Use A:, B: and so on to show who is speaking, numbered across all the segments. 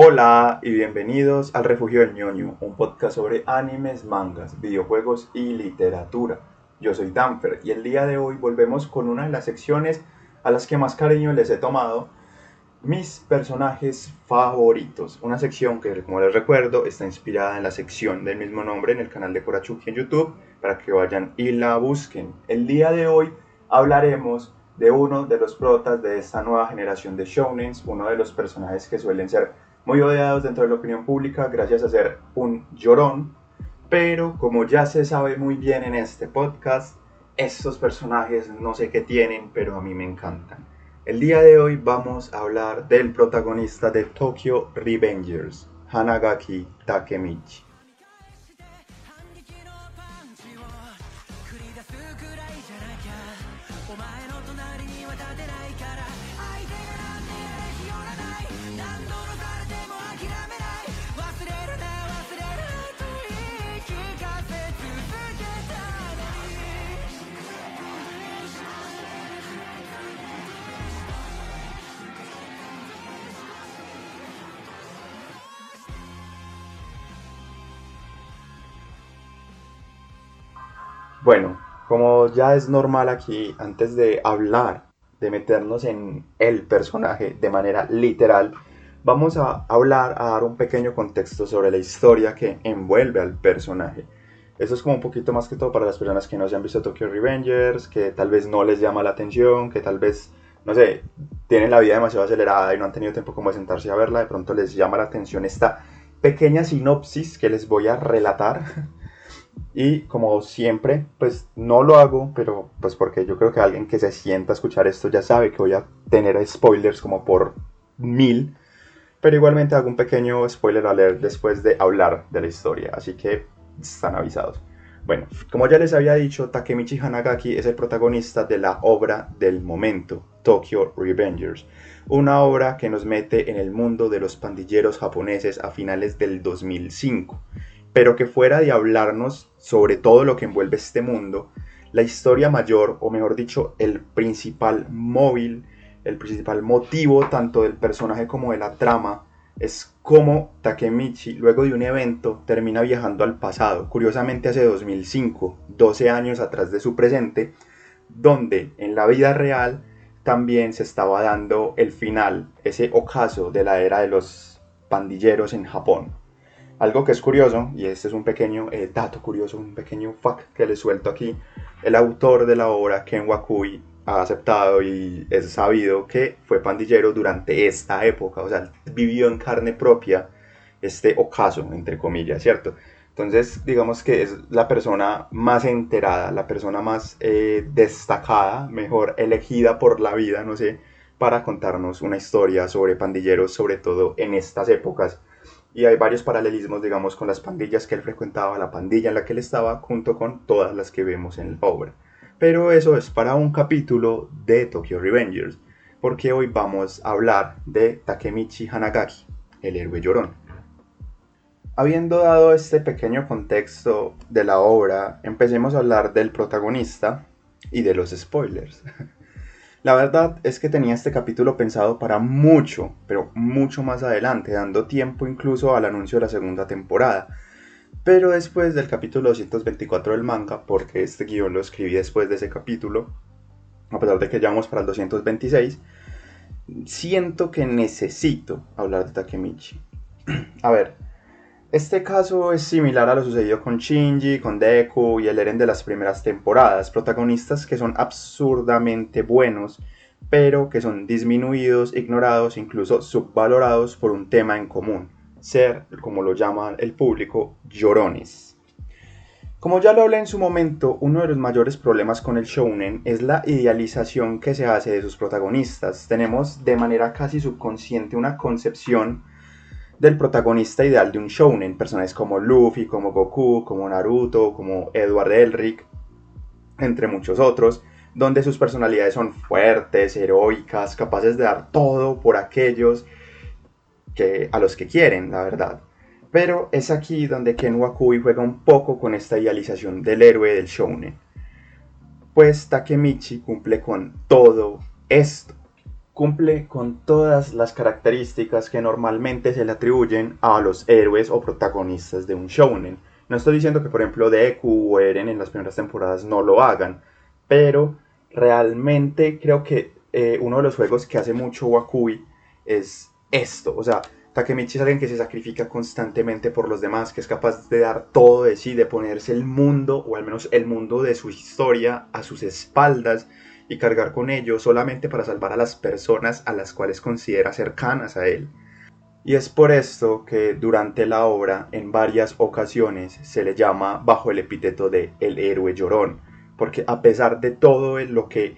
A: Hola y bienvenidos al Refugio del ñoño, un podcast sobre animes, mangas, videojuegos y literatura. Yo soy Danfer y el día de hoy volvemos con una de las secciones a las que más cariño les he tomado, mis personajes favoritos. Una sección que, como les recuerdo, está inspirada en la sección del mismo nombre en el canal de Korachuki en YouTube, para que vayan y la busquen. El día de hoy hablaremos de uno de los protas de esta nueva generación de shounens, uno de los personajes que suelen ser muy odiados dentro de la opinión pública gracias a ser un llorón, pero como ya se sabe muy bien en este podcast, estos personajes no sé qué tienen, pero a mí me encantan. El día de hoy vamos a hablar del protagonista de Tokyo Revengers, Hanagaki Takemichi. Bueno, como ya es normal aquí, antes de hablar, de meternos en el personaje de manera literal, vamos a hablar, a dar un pequeño contexto sobre la historia que envuelve al personaje. Eso es como un poquito más que todo para las personas que no se han visto Tokyo Revengers, que tal vez no les llama la atención, que tal vez, no sé, tienen la vida demasiado acelerada y no han tenido tiempo como de sentarse a verla, de pronto les llama la atención esta pequeña sinopsis que les voy a relatar y como siempre, pues no lo hago, pero pues porque yo creo que alguien que se sienta a escuchar esto ya sabe que voy a tener spoilers como por mil. Pero igualmente hago un pequeño spoiler a leer después de hablar de la historia, así que están avisados. Bueno, como ya les había dicho, Takemichi Hanagaki es el protagonista de la obra del momento, Tokyo Revengers, una obra que nos mete en el mundo de los pandilleros japoneses a finales del 2005 pero que fuera de hablarnos sobre todo lo que envuelve este mundo, la historia mayor, o mejor dicho, el principal móvil, el principal motivo tanto del personaje como de la trama, es cómo Takemichi, luego de un evento, termina viajando al pasado, curiosamente hace 2005, 12 años atrás de su presente, donde en la vida real también se estaba dando el final, ese ocaso de la era de los pandilleros en Japón. Algo que es curioso, y este es un pequeño eh, dato curioso, un pequeño fact que les suelto aquí, el autor de la obra, Ken Wakui, ha aceptado y es sabido que fue pandillero durante esta época, o sea, vivió en carne propia este ocaso, entre comillas, ¿cierto? Entonces, digamos que es la persona más enterada, la persona más eh, destacada, mejor elegida por la vida, no sé, para contarnos una historia sobre pandilleros, sobre todo en estas épocas y hay varios paralelismos, digamos, con las pandillas que él frecuentaba, la pandilla en la que él estaba, junto con todas las que vemos en la obra. Pero eso es para un capítulo de Tokyo Revengers, porque hoy vamos a hablar de Takemichi Hanagaki, el héroe llorón. Habiendo dado este pequeño contexto de la obra, empecemos a hablar del protagonista y de los spoilers. La verdad es que tenía este capítulo pensado para mucho, pero mucho más adelante, dando tiempo incluso al anuncio de la segunda temporada. Pero después del capítulo 224 del manga, porque este guion lo escribí después de ese capítulo, a pesar de que ya vamos para el 226, siento que necesito hablar de Takemichi. a ver, este caso es similar a lo sucedido con Shinji, con Deku y el Eren de las primeras temporadas, protagonistas que son absurdamente buenos, pero que son disminuidos, ignorados, incluso subvalorados por un tema en común, ser, como lo llama el público, llorones. Como ya lo hablé en su momento, uno de los mayores problemas con el shounen es la idealización que se hace de sus protagonistas. Tenemos de manera casi subconsciente una concepción del protagonista ideal de un shounen, personajes como Luffy, como Goku, como Naruto, como Edward Elric, entre muchos otros, donde sus personalidades son fuertes, heroicas, capaces de dar todo por aquellos que, a los que quieren, la verdad. Pero es aquí donde Ken Wakui juega un poco con esta idealización del héroe del shounen. Pues Takemichi cumple con todo esto cumple con todas las características que normalmente se le atribuyen a los héroes o protagonistas de un shounen. No estoy diciendo que por ejemplo Deku o Eren en las primeras temporadas no lo hagan, pero realmente creo que eh, uno de los juegos que hace mucho Wakui es esto, o sea, Takemichi es alguien que se sacrifica constantemente por los demás, que es capaz de dar todo de sí, de ponerse el mundo, o al menos el mundo de su historia, a sus espaldas y cargar con ello solamente para salvar a las personas a las cuales considera cercanas a él. Y es por esto que durante la obra en varias ocasiones se le llama bajo el epíteto de el héroe llorón, porque a pesar de todo lo que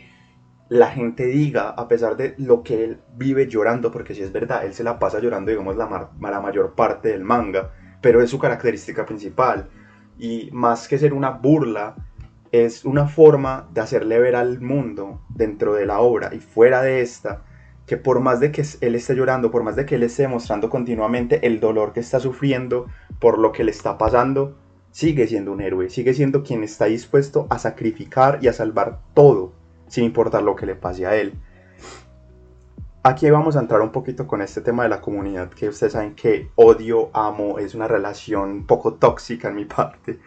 A: la gente diga, a pesar de lo que él vive llorando, porque si es verdad, él se la pasa llorando, digamos, la, la mayor parte del manga, pero es su característica principal. Y más que ser una burla, es una forma de hacerle ver al mundo dentro de la obra y fuera de esta que por más de que él esté llorando, por más de que él esté mostrando continuamente el dolor que está sufriendo por lo que le está pasando, sigue siendo un héroe, sigue siendo quien está dispuesto a sacrificar y a salvar todo, sin importar lo que le pase a él. Aquí vamos a entrar un poquito con este tema de la comunidad, que ustedes saben que odio, amo, es una relación un poco tóxica en mi parte.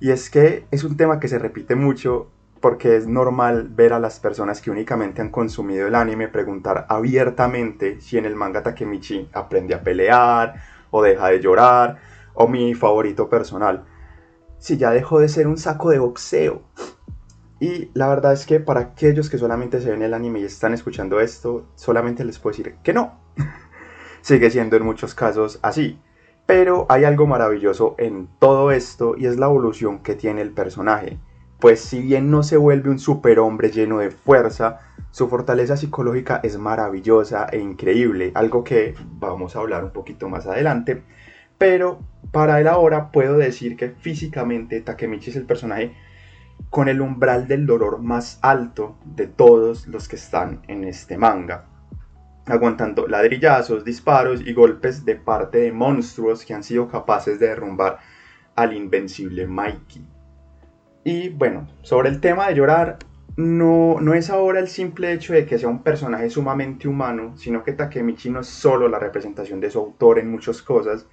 A: Y es que es un tema que se repite mucho porque es normal ver a las personas que únicamente han consumido el anime preguntar abiertamente si en el manga Takemichi aprende a pelear o deja de llorar o mi favorito personal, si ya dejó de ser un saco de boxeo. Y la verdad es que para aquellos que solamente se ven el anime y están escuchando esto, solamente les puedo decir que no. Sigue siendo en muchos casos así. Pero hay algo maravilloso en todo esto y es la evolución que tiene el personaje. Pues si bien no se vuelve un superhombre lleno de fuerza, su fortaleza psicológica es maravillosa e increíble, algo que vamos a hablar un poquito más adelante. Pero para él ahora puedo decir que físicamente Takemichi es el personaje con el umbral del dolor más alto de todos los que están en este manga aguantando ladrillazos, disparos y golpes de parte de monstruos que han sido capaces de derrumbar al invencible Mikey. Y bueno, sobre el tema de llorar, no, no es ahora el simple hecho de que sea un personaje sumamente humano, sino que Takemichi no es solo la representación de su autor en muchas cosas,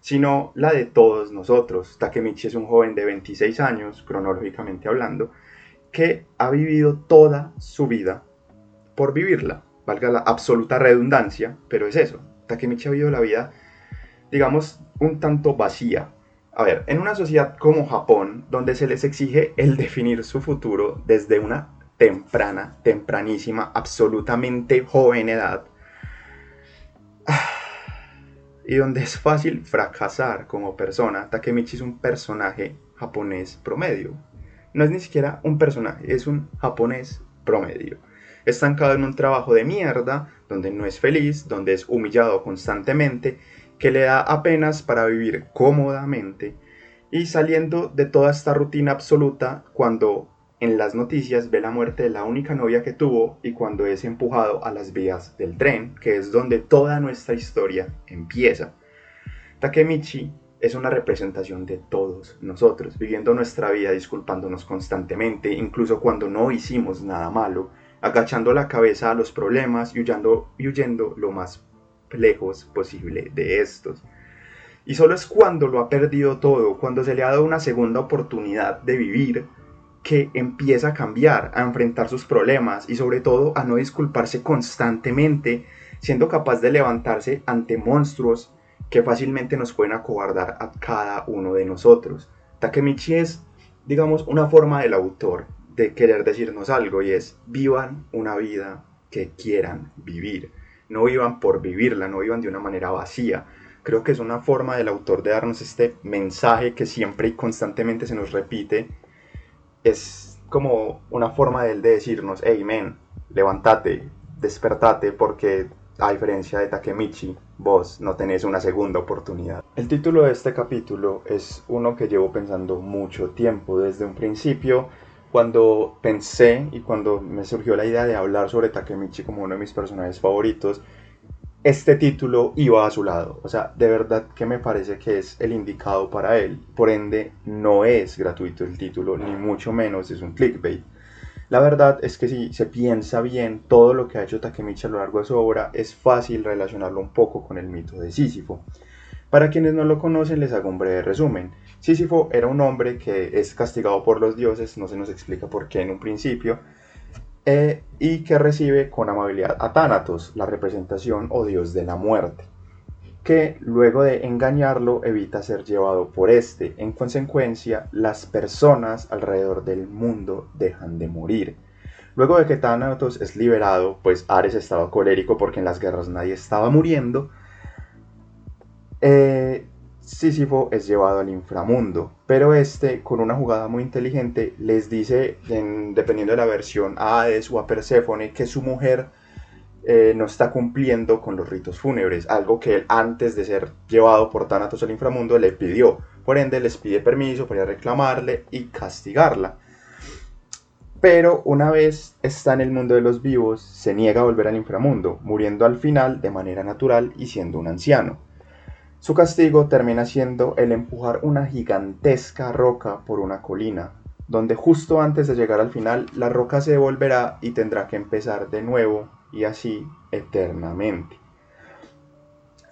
A: sino la de todos nosotros. Takemichi es un joven de 26 años, cronológicamente hablando, que ha vivido toda su vida por vivirla valga la absoluta redundancia, pero es eso. Takemichi ha vivido la vida, digamos, un tanto vacía. A ver, en una sociedad como Japón, donde se les exige el definir su futuro desde una temprana, tempranísima, absolutamente joven edad, y donde es fácil fracasar como persona, Takemichi es un personaje japonés promedio. No es ni siquiera un personaje, es un japonés promedio estancado en un trabajo de mierda, donde no es feliz, donde es humillado constantemente, que le da apenas para vivir cómodamente y saliendo de toda esta rutina absoluta cuando en las noticias ve la muerte de la única novia que tuvo y cuando es empujado a las vías del tren, que es donde toda nuestra historia empieza. Takemichi es una representación de todos nosotros, viviendo nuestra vida disculpándonos constantemente, incluso cuando no hicimos nada malo, agachando la cabeza a los problemas y huyendo, y huyendo lo más lejos posible de estos. Y solo es cuando lo ha perdido todo, cuando se le ha dado una segunda oportunidad de vivir, que empieza a cambiar, a enfrentar sus problemas y sobre todo a no disculparse constantemente, siendo capaz de levantarse ante monstruos que fácilmente nos pueden acobardar a cada uno de nosotros. Takemichi es, digamos, una forma del autor de querer decirnos algo y es vivan una vida que quieran vivir. No vivan por vivirla, no vivan de una manera vacía. Creo que es una forma del autor de darnos este mensaje que siempre y constantemente se nos repite. Es como una forma de él de decirnos, hey men, levántate, despertate porque a diferencia de Takemichi, vos no tenés una segunda oportunidad. El título de este capítulo es uno que llevo pensando mucho tiempo desde un principio cuando pensé y cuando me surgió la idea de hablar sobre Takemichi como uno de mis personajes favoritos, este título iba a su lado. O sea, de verdad que me parece que es el indicado para él. Por ende, no es gratuito el título, ni mucho menos es un clickbait. La verdad es que si se piensa bien todo lo que ha hecho Takemichi a lo largo de su obra, es fácil relacionarlo un poco con el mito de Sísifo. Para quienes no lo conocen, les hago un breve resumen. Sísifo era un hombre que es castigado por los dioses, no se nos explica por qué en un principio, eh, y que recibe con amabilidad a Thanatos, la representación o dios de la muerte que luego de engañarlo evita ser llevado por este. En consecuencia, las personas alrededor del mundo dejan de morir. Luego de que Thanatos es liberado, pues Ares estaba colérico porque en las guerras nadie estaba muriendo, eh, Sísifo es llevado al inframundo, pero este, con una jugada muy inteligente, les dice, dependiendo de la versión, a Hades o a Perséfone, que su mujer eh, no está cumpliendo con los ritos fúnebres, algo que él antes de ser llevado por Thanatos al inframundo le pidió. Por ende, les pide permiso para reclamarle y castigarla. Pero una vez está en el mundo de los vivos, se niega a volver al inframundo, muriendo al final de manera natural y siendo un anciano. Su castigo termina siendo el empujar una gigantesca roca por una colina, donde justo antes de llegar al final la roca se devolverá y tendrá que empezar de nuevo y así eternamente.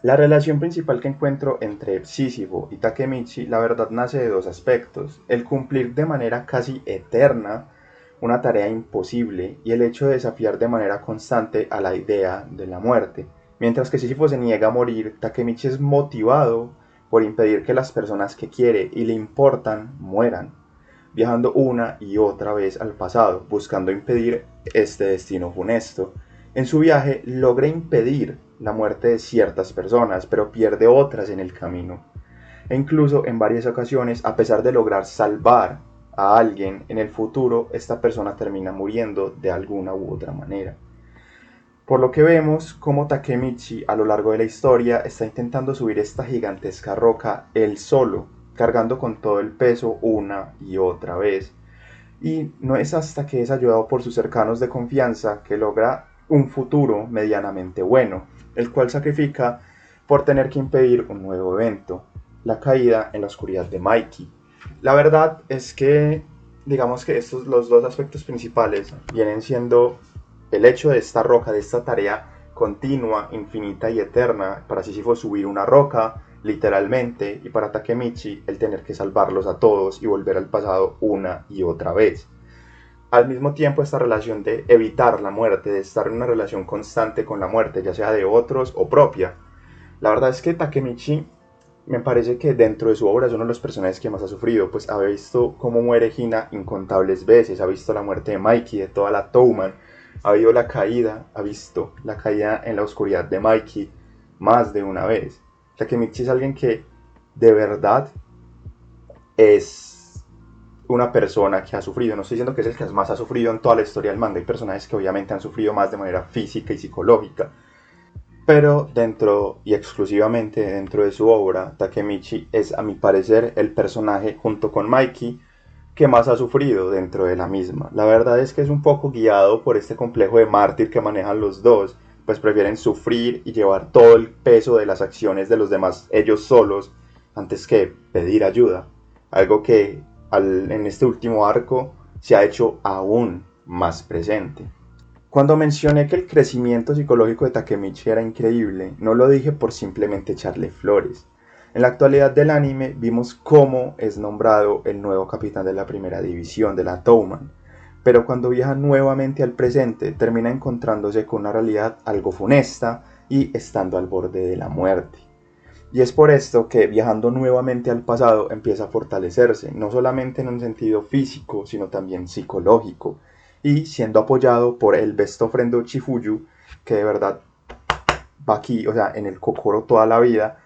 A: La relación principal que encuentro entre Sísifo y Takemichi, la verdad, nace de dos aspectos. El cumplir de manera casi eterna una tarea imposible y el hecho de desafiar de manera constante a la idea de la muerte. Mientras que Sísifo se niega a morir, Takemichi es motivado por impedir que las personas que quiere y le importan mueran, viajando una y otra vez al pasado, buscando impedir este destino funesto. En su viaje logra impedir la muerte de ciertas personas, pero pierde otras en el camino. E incluso en varias ocasiones, a pesar de lograr salvar a alguien, en el futuro esta persona termina muriendo de alguna u otra manera. Por lo que vemos como Takemichi a lo largo de la historia está intentando subir esta gigantesca roca él solo, cargando con todo el peso una y otra vez. Y no es hasta que es ayudado por sus cercanos de confianza que logra un futuro medianamente bueno, el cual sacrifica por tener que impedir un nuevo evento, la caída en la oscuridad de Mikey. La verdad es que, digamos que estos los dos aspectos principales vienen siendo el hecho de esta roca, de esta tarea continua, infinita y eterna, para Sísifo subir una roca, literalmente, y para Takemichi el tener que salvarlos a todos y volver al pasado una y otra vez al mismo tiempo esta relación de evitar la muerte, de estar en una relación constante con la muerte, ya sea de otros o propia. La verdad es que Takemichi me parece que dentro de su obra es uno de los personajes que más ha sufrido, pues ha visto cómo muere Hina incontables veces, ha visto la muerte de Mikey, de toda la Touman, ha visto la caída, ha visto la caída en la oscuridad de Mikey más de una vez. Takemichi es alguien que de verdad es una persona que ha sufrido, no estoy diciendo que es el que más ha sufrido en toda la historia del manga, hay personajes que obviamente han sufrido más de manera física y psicológica, pero dentro y exclusivamente dentro de su obra, Takemichi es a mi parecer el personaje junto con Mikey que más ha sufrido dentro de la misma. La verdad es que es un poco guiado por este complejo de mártir que manejan los dos, pues prefieren sufrir y llevar todo el peso de las acciones de los demás ellos solos antes que pedir ayuda. Algo que en este último arco se ha hecho aún más presente. Cuando mencioné que el crecimiento psicológico de Takemichi era increíble, no lo dije por simplemente echarle flores. En la actualidad del anime vimos cómo es nombrado el nuevo capitán de la primera división de la Touman, pero cuando viaja nuevamente al presente termina encontrándose con una realidad algo funesta y estando al borde de la muerte. Y es por esto que viajando nuevamente al pasado empieza a fortalecerse, no solamente en un sentido físico, sino también psicológico, y siendo apoyado por el best ofrendo Chifuyu, que de verdad va aquí, o sea, en el Kokoro toda la vida,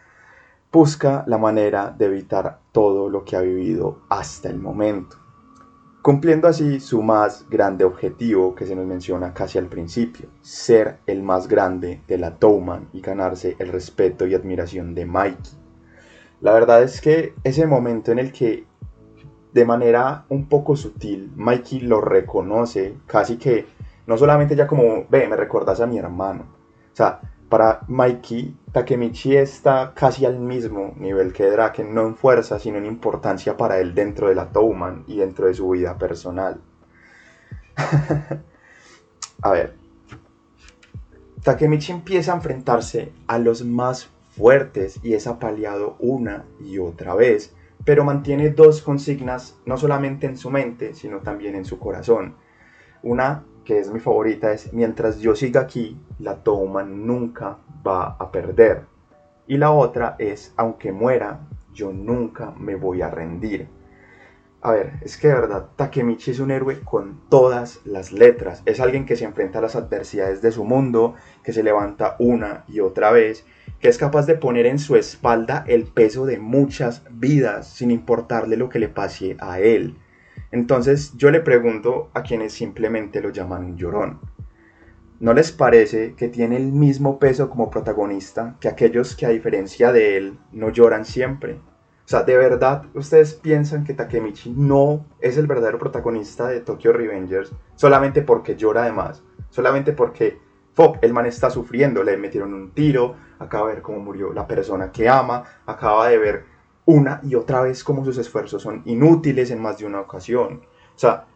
A: busca la manera de evitar todo lo que ha vivido hasta el momento cumpliendo así su más grande objetivo que se nos menciona casi al principio, ser el más grande de la Touman y ganarse el respeto y admiración de Mikey. La verdad es que ese momento en el que de manera un poco sutil Mikey lo reconoce, casi que no solamente ya como, ve, me recordas a mi hermano, o sea, para Mikey, Takemichi está casi al mismo nivel que Draken, no en fuerza, sino en importancia para él dentro de la Touman y dentro de su vida personal. a ver, Takemichi empieza a enfrentarse a los más fuertes y es apaleado una y otra vez, pero mantiene dos consignas no solamente en su mente, sino también en su corazón. Una que es mi favorita es, mientras yo siga aquí, la toma nunca va a perder. Y la otra es, aunque muera, yo nunca me voy a rendir. A ver, es que de verdad Takemichi es un héroe con todas las letras. Es alguien que se enfrenta a las adversidades de su mundo, que se levanta una y otra vez, que es capaz de poner en su espalda el peso de muchas vidas sin importarle lo que le pase a él. Entonces yo le pregunto a quienes simplemente lo llaman llorón. ¿No les parece que tiene el mismo peso como protagonista que aquellos que a diferencia de él no lloran siempre? O sea, ¿de verdad ustedes piensan que Takemichi no es el verdadero protagonista de Tokyo Revengers solamente porque llora además? Solamente porque, fuck, el man está sufriendo, le metieron un tiro, acaba de ver cómo murió la persona que ama, acaba de ver una y otra vez cómo sus esfuerzos son inútiles en más de una ocasión. O sea,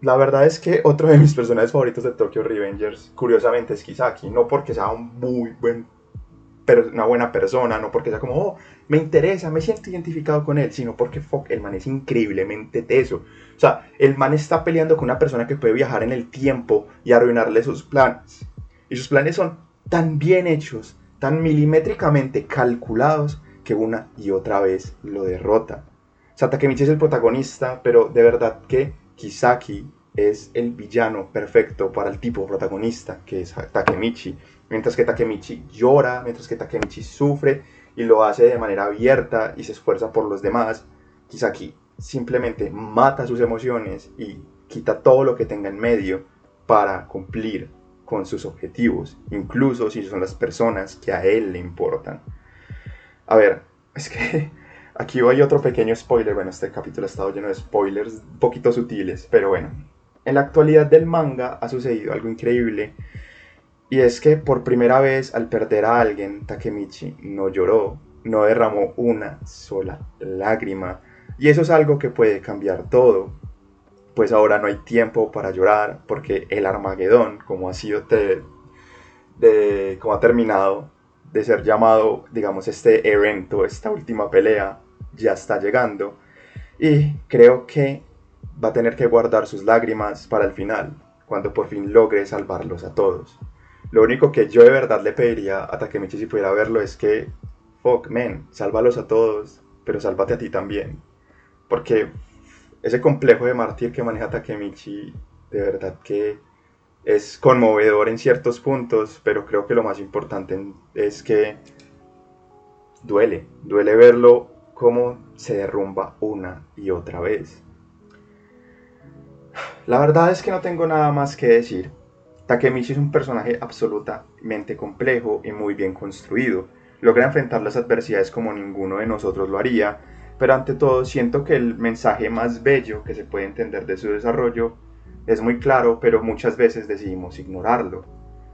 A: la verdad es que otro de mis personajes favoritos de Tokyo Revengers, curiosamente, es Kisaki. No porque sea un muy buen pero una buena persona, no porque sea como, oh, me interesa, me siento identificado con él, sino porque fuck, el man es increíblemente teso. O sea, el man está peleando con una persona que puede viajar en el tiempo y arruinarle sus planes. Y sus planes son tan bien hechos, tan milimétricamente calculados, que una y otra vez lo derrota. O sea, Takemichi es el protagonista, pero de verdad que Kisaki es el villano perfecto para el tipo protagonista que es Takemichi. Mientras que Takemichi llora, mientras que Takemichi sufre y lo hace de manera abierta y se esfuerza por los demás, Kisaki simplemente mata sus emociones y quita todo lo que tenga en medio para cumplir con sus objetivos, incluso si son las personas que a él le importan. A ver, es que aquí hay otro pequeño spoiler. Bueno, este capítulo ha estado lleno de spoilers un poquito sutiles, pero bueno, en la actualidad del manga ha sucedido algo increíble y es que por primera vez al perder a alguien, Takemichi no lloró, no derramó una sola lágrima. Y eso es algo que puede cambiar todo. Pues ahora no hay tiempo para llorar porque el Armagedón, como ha sido de, como ha terminado de ser llamado, digamos, este evento, esta última pelea, ya está llegando. Y creo que va a tener que guardar sus lágrimas para el final, cuando por fin logre salvarlos a todos. Lo único que yo de verdad le pediría a Takemichi si pudiera verlo es que, fuck, man, sálvalos a todos, pero sálvate a ti también. Porque ese complejo de mártir que maneja Takemichi, de verdad que es conmovedor en ciertos puntos, pero creo que lo más importante es que duele, duele verlo cómo se derrumba una y otra vez. La verdad es que no tengo nada más que decir. Takemichi es un personaje absolutamente complejo y muy bien construido. Logra enfrentar las adversidades como ninguno de nosotros lo haría, pero ante todo siento que el mensaje más bello que se puede entender de su desarrollo es muy claro, pero muchas veces decidimos ignorarlo.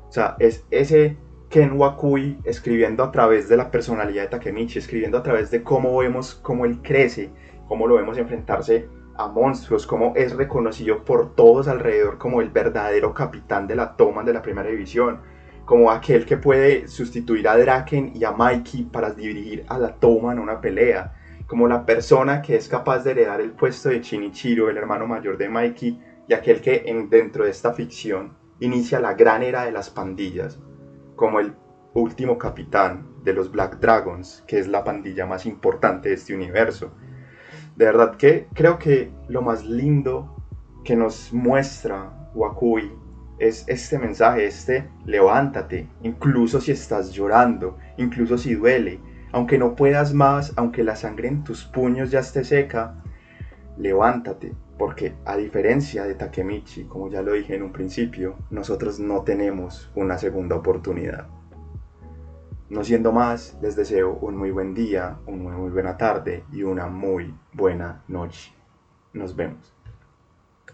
A: O sea, es ese Ken Wakui escribiendo a través de la personalidad de Takemichi, escribiendo a través de cómo vemos cómo él crece, cómo lo vemos enfrentarse a monstruos, como es reconocido por todos alrededor como el verdadero capitán de la toma de la primera división, como aquel que puede sustituir a Draken y a Mikey para dirigir a la toma en una pelea, como la persona que es capaz de heredar el puesto de Chinichiro, el hermano mayor de Mikey, y aquel que en, dentro de esta ficción inicia la gran era de las pandillas, como el último capitán de los Black Dragons, que es la pandilla más importante de este universo. De verdad que creo que lo más lindo que nos muestra Wakui es este mensaje, este levántate, incluso si estás llorando, incluso si duele, aunque no puedas más, aunque la sangre en tus puños ya esté seca, levántate, porque a diferencia de Takemichi, como ya lo dije en un principio, nosotros no tenemos una segunda oportunidad. No siendo más, les deseo un muy buen día, una muy buena tarde y una muy buena noche. Nos vemos.